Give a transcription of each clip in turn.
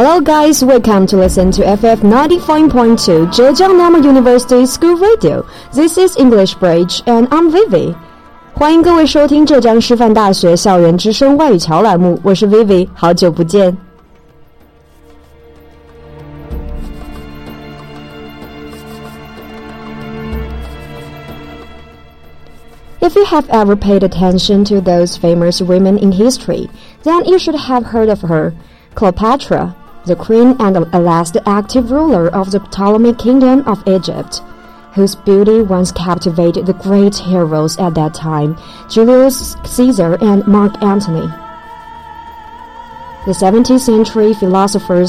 Hello guys, welcome to listen to FM 95.2 Zhejiang Normal University School Radio. This is English Bridge and I'm Vivi. 欢迎各位收听浙江师范大学校园之声外语桥栏目，我是 Vivi，好久不见。If you have ever paid attention to those famous women in history, then you should have heard of her. Cleopatra, the queen and the last active ruler of the Ptolemaic kingdom of Egypt, whose beauty once captivated the great heroes at that time, Julius Caesar and Mark Antony. The 17th century philosopher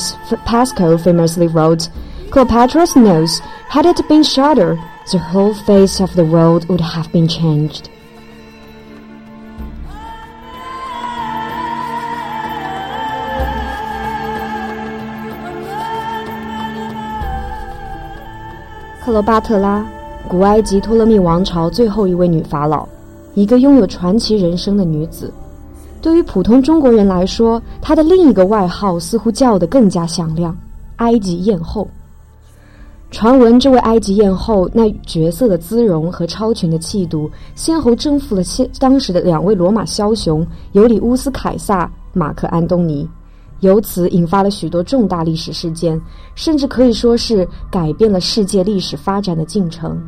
Pascal famously wrote, Cleopatra's nose, had it been shorter, the whole face of the world would have been changed. 克罗巴特拉，古埃及托勒密王朝最后一位女法老，一个拥有传奇人生的女子。对于普通中国人来说，她的另一个外号似乎叫得更加响亮——埃及艳后。传闻这位埃及艳后那绝色的姿容和超群的气度，先后征服了现当时的两位罗马枭雄尤里乌斯·凯撒、马克·安东尼，由此引发了许多重大历史事件，甚至可以说是改变了世界历史发展的进程。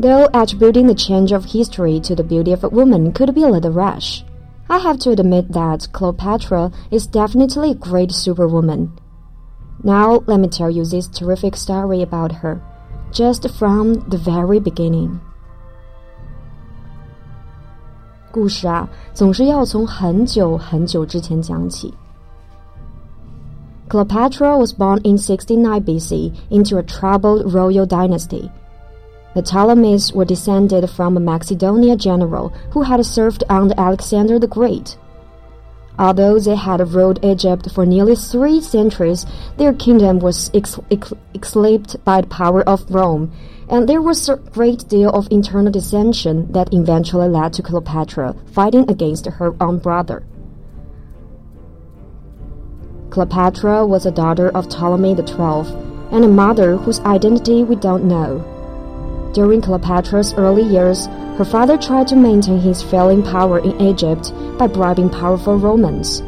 Though attributing the change of history to the beauty of a woman could be a little rash, I have to admit that Cleopatra is definitely a great superwoman. Now, let me tell you this terrific story about her, just from the very beginning. 故事啊，总是要从很久很久之前讲起。Cleopatra was born in 69 BC into a troubled royal dynasty. The Ptolemies were descended from a Macedonia general who had served under Alexander the Great. Although they had ruled Egypt for nearly three centuries, their kingdom was eclipsed by the power of Rome, and there was a great deal of internal dissension that eventually led to Cleopatra fighting against her own brother. Cleopatra was a daughter of Ptolemy XII and a mother whose identity we don't know. During Cleopatra's early years, her father tried to maintain his failing power in Egypt by bribing powerful Romans.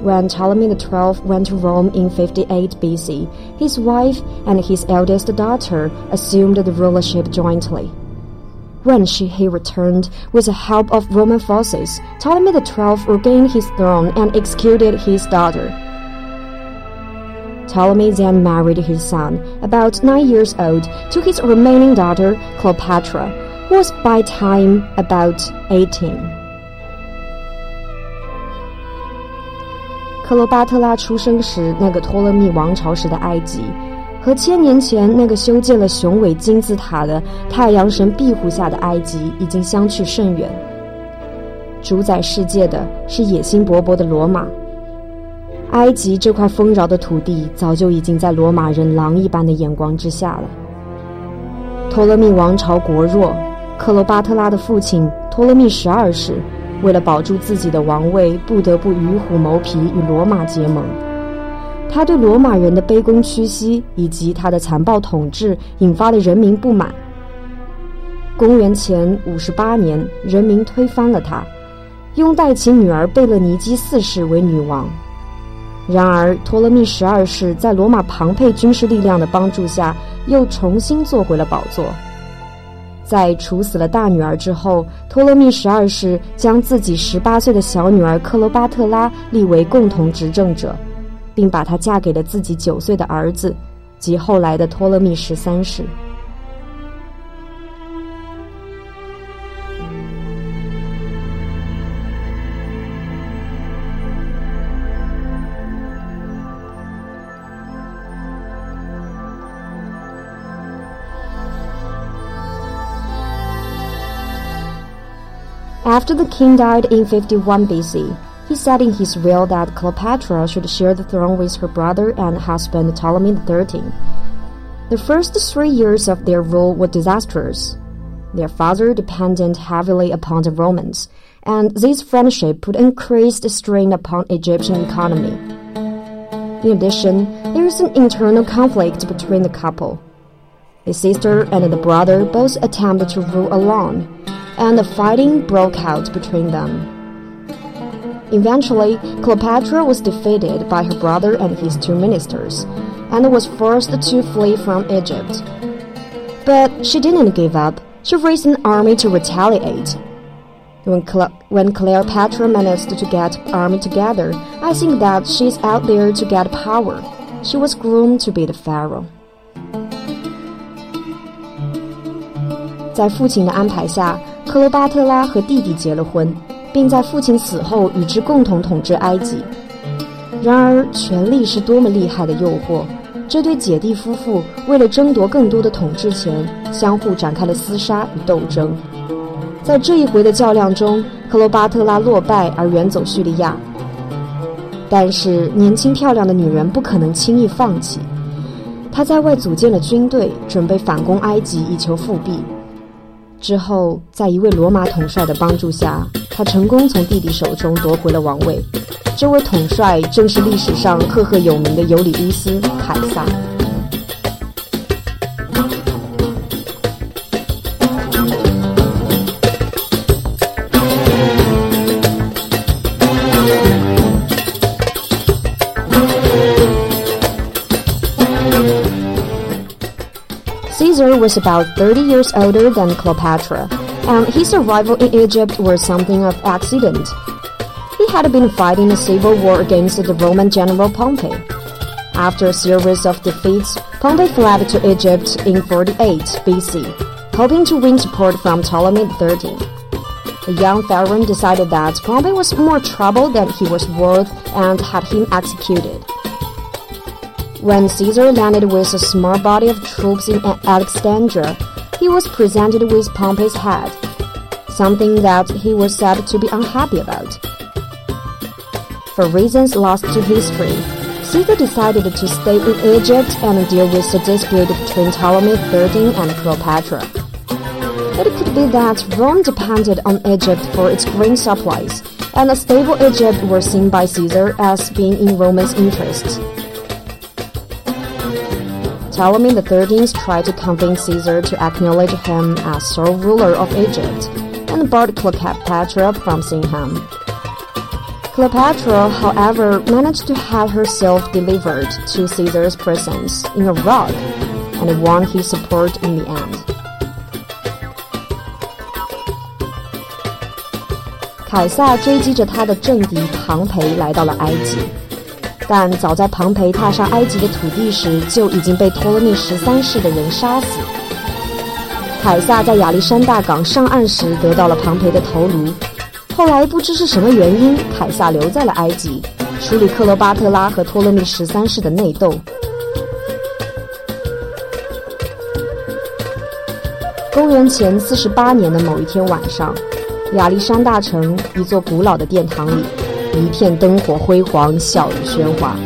When Ptolemy XII went to Rome in 58 BC, his wife and his eldest daughter assumed the rulership jointly. When she, he returned with the help of Roman forces, Ptolemy XII regained his throne and executed his daughter. Ptolemy then married his son, about nine years old, to his remaining daughter Cleopatra, who was by time about eighteen. 克罗巴特拉出生时，那个托勒密王朝时的埃及，和千年前那个修建了雄伟金字塔的太阳神庇护下的埃及已经相去甚远。主宰世界的是野心勃勃的罗马。埃及这块丰饶的土地早就已经在罗马人狼一般的眼光之下了。托勒密王朝国弱，克罗巴特拉的父亲托勒密十二世为了保住自己的王位，不得不与虎谋皮，与罗马结盟。他对罗马人的卑躬屈膝以及他的残暴统治引发了人民不满。公元前五十八年，人民推翻了他，拥戴其女儿贝勒尼基四世为女王。然而，托勒密十二世在罗马庞培军事力量的帮助下，又重新坐回了宝座。在处死了大女儿之后，托勒密十二世将自己十八岁的小女儿克罗巴特拉立为共同执政者，并把她嫁给了自己九岁的儿子，即后来的托勒密十三世。After the king died in 51 BC, he said in his will that Cleopatra should share the throne with her brother and husband Ptolemy XIII. The first three years of their rule were disastrous. Their father depended heavily upon the Romans, and this friendship put increased strain upon Egyptian economy. In addition, there is an internal conflict between the couple. The sister and the brother both attempted to rule alone, and the fighting broke out between them. Eventually, Cleopatra was defeated by her brother and his two ministers, and was forced to flee from Egypt. But she didn't give up. She raised an army to retaliate. When, Cle when Cleopatra managed to get army together, I think that she's out there to get power. She was groomed to be the pharaoh. 在父亲的安排下， 克罗巴特拉和弟弟结了婚，并在父亲死后与之共同统治埃及。然而，权力是多么厉害的诱惑！这对姐弟夫妇为了争夺更多的统治权，相互展开了厮杀与斗争。在这一回的较量中，克罗巴特拉落败而远走叙利亚。但是，年轻漂亮的女人不可能轻易放弃。她在外组建了军队，准备反攻埃及，以求复辟。之后，在一位罗马统帅的帮助下，他成功从弟弟手中夺回了王位。这位统帅正是历史上赫赫有名的尤里乌斯·凯撒。Was about 30 years older than Cleopatra, and his arrival in Egypt was something of accident. He had been fighting a civil war against the Roman general Pompey. After a series of defeats, Pompey fled to Egypt in 48 BC, hoping to win support from Ptolemy XIII. The young pharaoh decided that Pompey was more trouble than he was worth and had him executed. When Caesar landed with a small body of troops in Alexandria, he was presented with Pompey's head, something that he was said to be unhappy about. For reasons lost to history, Caesar decided to stay in Egypt and deal with the dispute between Ptolemy XIII and Cleopatra. It could be that Rome depended on Egypt for its grain supplies, and a stable Egypt was seen by Caesar as being in Rome's interest. Ptolemy XIII tried to convince Caesar to acknowledge him as sole ruler of Egypt and barred Cleopatra from seeing him. Cleopatra, however, managed to have herself delivered to Caesar's presence in a rug and won his support in the end. 凯撒追击着他的政敌庞培来到了埃及。 但早在庞培踏上埃及的土地时，就已经被托勒密十三世的人杀死。凯撒在亚历山大港上岸时得到了庞培的头颅。后来不知是什么原因，凯撒留在了埃及，处理克罗巴特拉和托勒密十三世的内斗。公元前四十八年的某一天晚上，亚历山大城一座古老的殿堂里。一片灯火辉煌，笑语喧哗。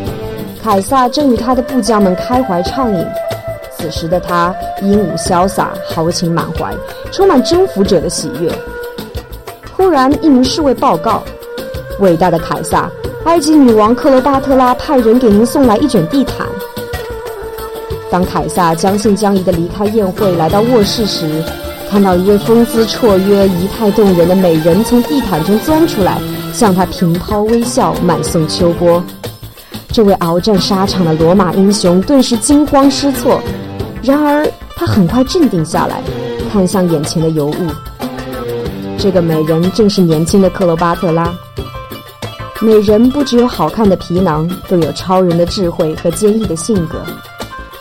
凯撒正与他的部将们开怀畅饮。此时的他英武潇洒，豪情满怀，充满征服者的喜悦。忽然，一名侍卫报告：“伟大的凯撒，埃及女王克罗巴特拉派人给您送来一卷地毯。”当凯撒将信将疑地离开宴会，来到卧室时，看到一位风姿绰约、仪态动人的美人从地毯中钻出来。向他平抛微笑，满送秋波。这位鏖战沙场的罗马英雄顿时惊慌失措，然而他很快镇定下来，看向眼前的尤物。这个美人正是年轻的克罗巴特拉。美人不只有好看的皮囊，更有超人的智慧和坚毅的性格。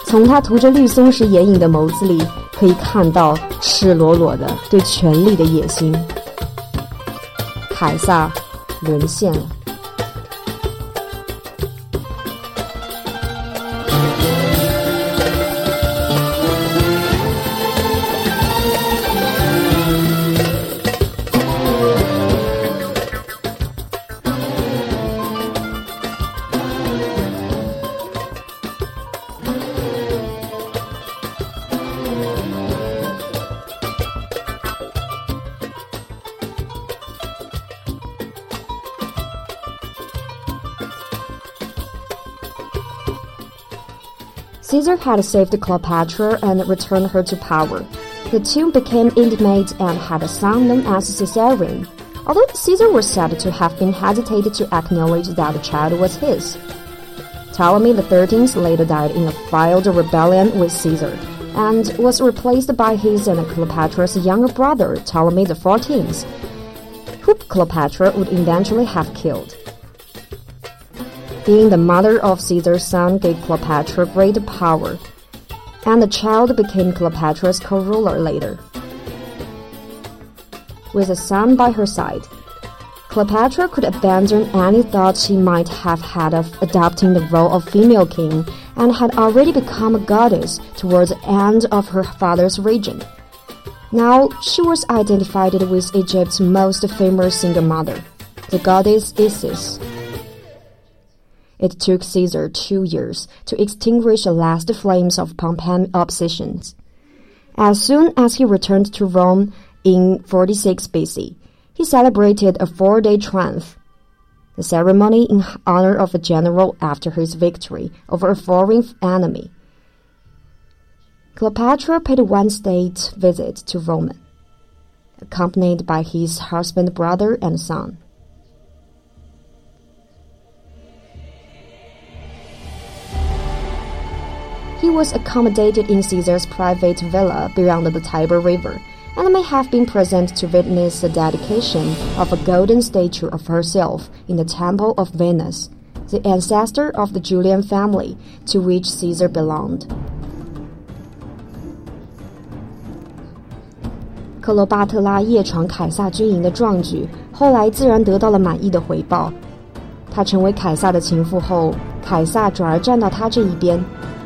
从她涂着绿松石眼影的眸子里，可以看到赤裸裸的对权力的野心。凯撒。沦陷了。Caesar had saved Cleopatra and returned her to power. The two became intimate and had a son known as Caesarion, although Caesar was said to have been hesitated to acknowledge that the child was his. Ptolemy XIII later died in a failed rebellion with Caesar and was replaced by his and Cleopatra's younger brother, Ptolemy XIV, who Cleopatra would eventually have killed. Being the mother of Caesar's son gave Cleopatra great power, and the child became Cleopatra's co-ruler later. With a son by her side, Cleopatra could abandon any thought she might have had of adopting the role of female king and had already become a goddess towards the end of her father's reign. Now she was identified with Egypt's most famous single mother, the goddess Isis. It took Caesar two years to extinguish the last flames of Pompeian obsessions. As soon as he returned to Rome in 46 BC, he celebrated a four-day triumph. The ceremony in honor of a general after his victory over a foreign enemy. Cleopatra paid one state visit to Rome, accompanied by his husband, brother, and son. He was accommodated in Caesar's private villa beyond the Tiber River and may have been present to witness the dedication of a golden statue of herself in the Temple of Venus, the ancestor of the Julian family to which Caesar belonged. 克罗巴特拉夜闯凯撒军营的壮举，后来自然得到了满意的回报。他成为凯撒的情妇后，凯撒转而站到他这一边，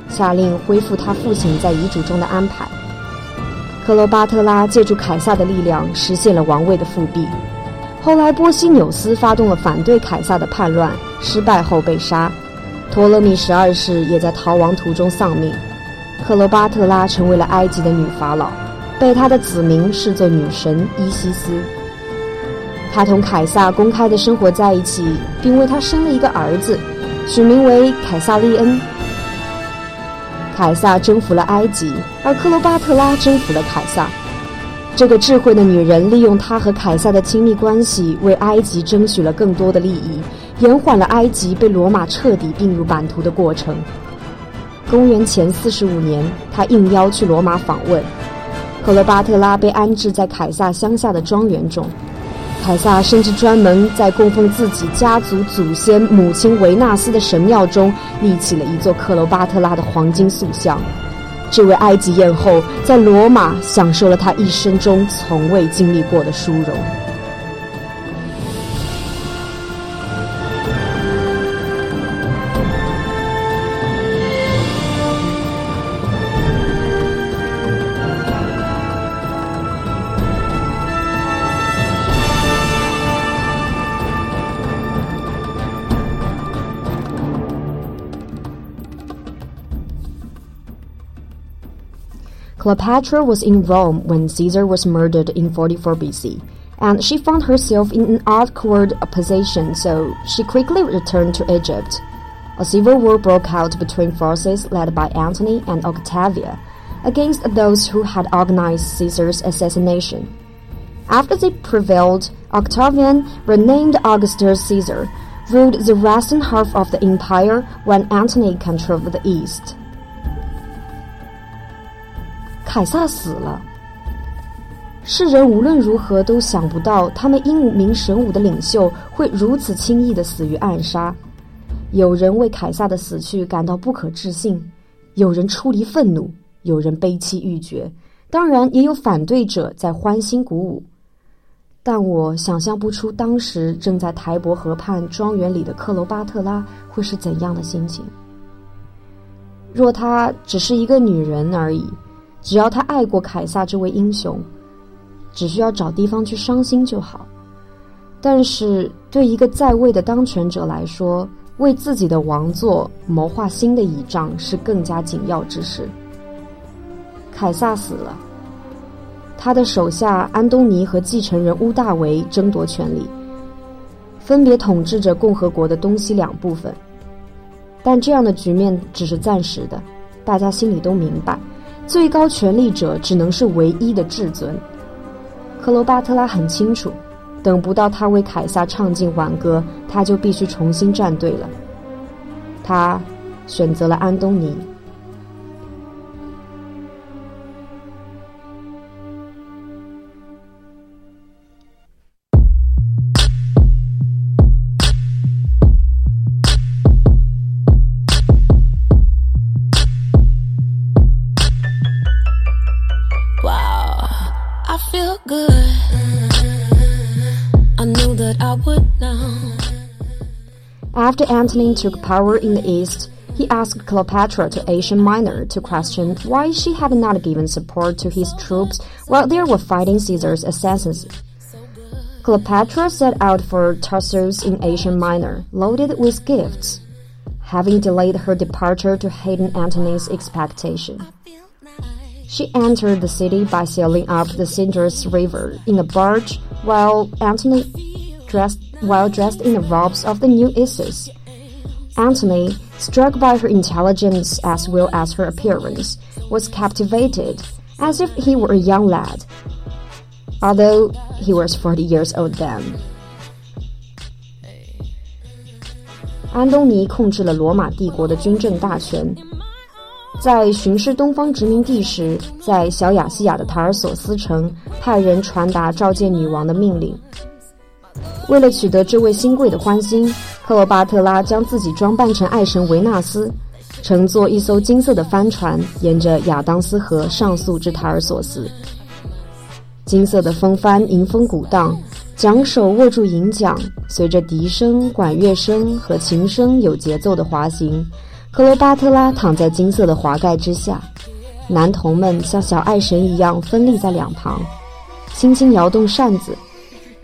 下令恢复他父亲在遗嘱中的安排。克罗巴特拉借助凯撒的力量实现了王位的复辟。后来，波西纽斯发动了反对凯撒的叛乱，失败后被杀。托勒密十二世也在逃亡途中丧命。克罗巴特拉成为了埃及的女法老，被他的子民视作女神伊西斯。他同凯撒公开的生活在一起，并为他生了一个儿子，取名为凯撒利恩。凯撒征服了埃及，而克罗巴特拉征服了凯撒。这个智慧的女人利用她和凯撒的亲密关系，为埃及争取了更多的利益，延缓了埃及被罗马彻底并入版图的过程。公元前四十五年，她应邀去罗马访问，克罗巴特拉被安置在凯撒乡下的庄园中。凯撒甚至专门在供奉自己家族祖先母亲维纳斯的神庙中立起了一座克罗巴特拉的黄金塑像。这位埃及艳后在罗马享受了她一生中从未经历过的殊荣。Cleopatra was in Rome when Caesar was murdered in 44 BC, and she found herself in an awkward position, so she quickly returned to Egypt. A civil war broke out between forces led by Antony and Octavian against those who had organized Caesar's assassination. After they prevailed, Octavian, renamed Augustus Caesar, ruled the western half of the empire when Antony controlled the east. 凯撒死了。世人无论如何都想不到，他们英明神武的领袖会如此轻易的死于暗杀。有人为凯撒的死去感到不可置信，有人出离愤怒，有人悲戚欲绝，当然也有反对者在欢欣鼓舞。但我想象不出当时正在台伯河畔庄园里的克罗巴特拉会是怎样的心情。若她只是一个女人而已。只要他爱过凯撒这位英雄，只需要找地方去伤心就好。但是对一个在位的当权者来说，为自己的王座谋划新的倚仗是更加紧要之事。凯撒死了，他的手下安东尼和继承人乌大维争夺权力，分别统治着共和国的东西两部分。但这样的局面只是暂时的。大家心里都明白，最高权力者只能是唯一的至尊。克罗巴特拉很清楚，等不到他为凯撒唱尽挽歌，他就必须重新站队了。他选择了安东尼。After Antony took power in the east, he asked Cleopatra to Asia Minor to question why she had not given support to his troops while they were fighting Caesar's assassins. Cleopatra set out for Tarsus in Asia Minor, loaded with gifts, having delayed her departure to hasten Antony's expectation. She entered the city by sailing up the Cydnus River in a barge, while Antony dressed while dressed in the robes of the new Isis. Antony, struck by her intelligence as well as her appearance, was captivated as if he were a young lad, although he was forty years old then. 安东尼控制了罗马帝国的军政大权，在巡视东方殖民地时，在小亚细亚的塔尔索斯城派人传达召见女王的命令。 为了取得这位新贵的欢心，克罗巴特拉将自己装扮成爱神维纳斯，乘坐一艘金色的帆船，沿着亚当斯河上溯至塔尔索斯。金色的风帆迎风鼓荡，桨手握住银桨，随着笛声、管乐声和琴声有节奏的滑行。克罗巴特拉躺在金色的滑盖之下，男童们像小爱神一样分立在两旁，轻轻摇动扇子。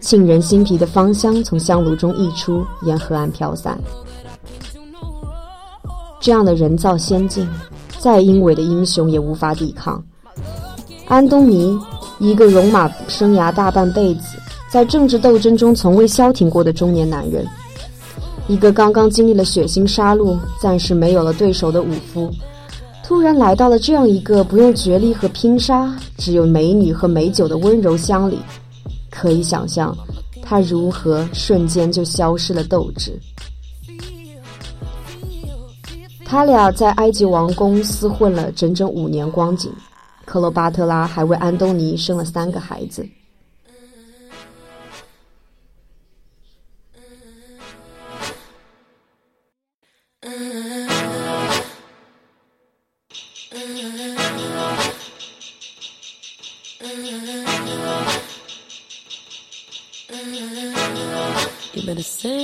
沁人心脾的芳香从香炉中溢出，沿河岸飘散。这样的人造仙境，再英伟的英雄也无法抵抗。安东尼，一个戎马生涯大半辈子，在政治斗争中从未消停过的中年男人，一个刚刚经历了血腥杀戮、暂时没有了对手的武夫，突然来到了这样一个不用绝力和拼杀，只有美女和美酒的温柔乡里。可以想象，他如何瞬间就消失了斗志。他俩在埃及王宫厮混了整整五年光景，克罗巴特拉还为安东尼生了三个孩子。Sing,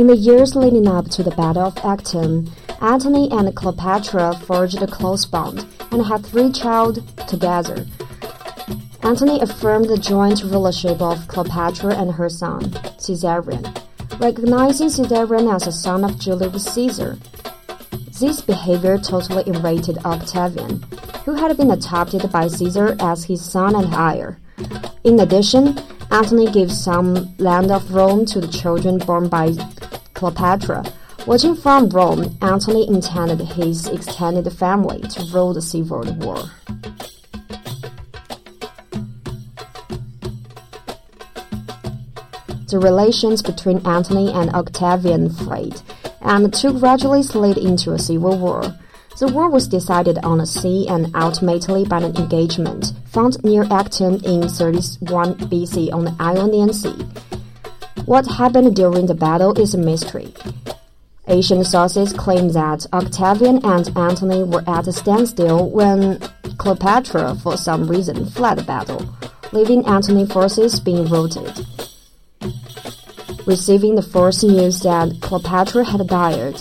In the years leading up to the Battle of Actium, Antony and Cleopatra forged a close bond and had three children together. Antony affirmed the joint rulership of Cleopatra and her son, Caesarion, recognizing Caesarion as a son of Julius Caesar. This behavior totally enraged Octavian, who had been adopted by Caesar as his son and heir. In addition, Antony gave some land of Rome to the children born by Cleopatra. Watching from Rome, Antony intended his extended family to rule the civil war. The relations between Antony and Octavian frayed, and the two gradually slid into a civil war. The war was decided on the sea and ultimately by an engagement found near Actium in 31 BC on the Ionian Sea. What happened during the battle is a mystery. Ancient sources claim that Octavian and Antony were at a standstill when Cleopatra, for some reason, fled the battle, leaving Antony forces being routed. Receiving the first news that Cleopatra had died,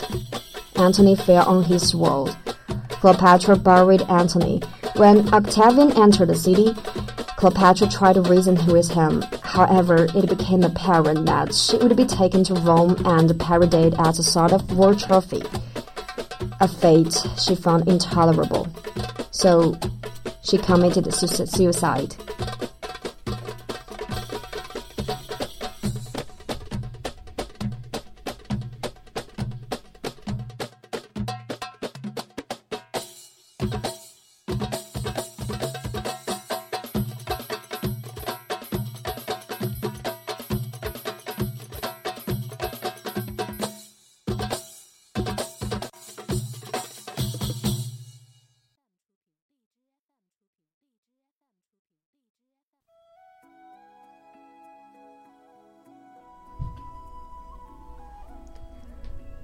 Antony fell on his sword. Cleopatra buried Antony. When Octavian entered the city, Cleopatra tried to reason with him. However, it became apparent that she would be taken to Rome and paraded as a sort of war trophy. A fate she found intolerable. So, she committed suicide.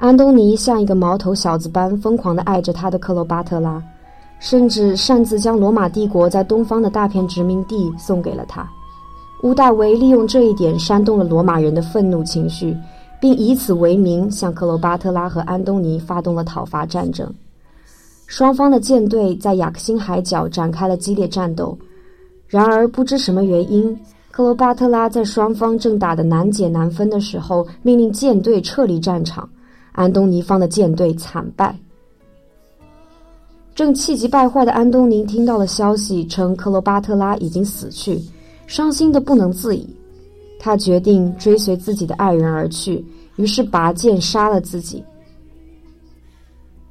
安东尼像一个毛头小子般疯狂地爱着他的克罗巴特拉，甚至擅自将罗马帝国在东方的大片殖民地送给了他。屋大维利用这一点煽动了罗马人的愤怒情绪，并以此为名向克罗巴特拉和安东尼发动了讨伐战争。双方的舰队在雅克辛海角展开了激烈战斗。然而，不知什么原因，克罗巴特拉在双方正打得难解难分的时候，命令舰队撤离战场。安东尼方的舰队惨败。正气急败坏的安东尼听到了消息，称克罗巴特拉已经死去，伤心的不能自已。他决定追随自己的爱人而去，于是拔剑杀了自己。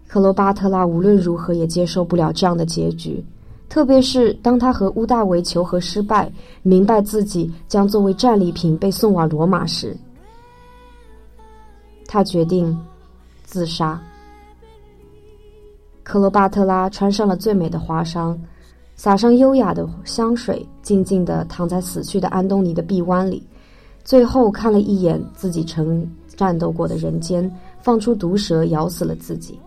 克罗巴特拉无论如何也接受不了这样的结局，特别是当他和乌大维求和失败，明白自己将作为战利品被送往罗马时，他决定。自杀。克罗巴特拉穿上了最美的华裳，撒上优雅的香水，静静地躺在死去的安东尼的臂弯里，最后看了一眼自己曾战斗过的人间，放出毒蛇咬死了自己。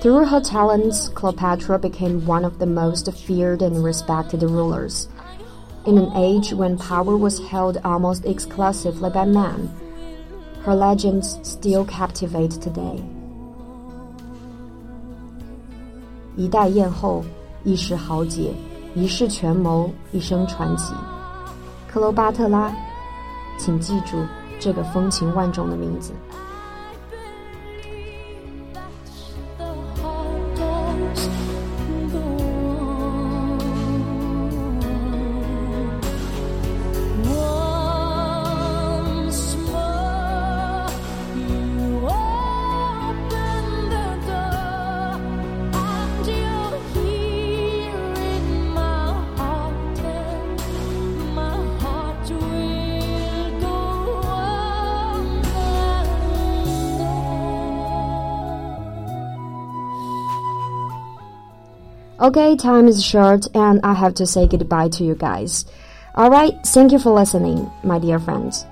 Through her talents, Cleopatra became one of the most feared and respected rulers. In an age when power was held almost exclusively by men, her legends still captivate today. 一代艳后，一时豪杰，一世权谋，一生传奇。克罗巴特拉，请记住这个风情万种的名字。 Okay, time is short and I have to say goodbye to you guys. Alright, thank you for listening, my dear friends.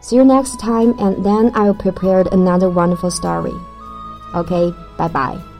See you next time and then I'll prepare another wonderful story. Okay, bye bye.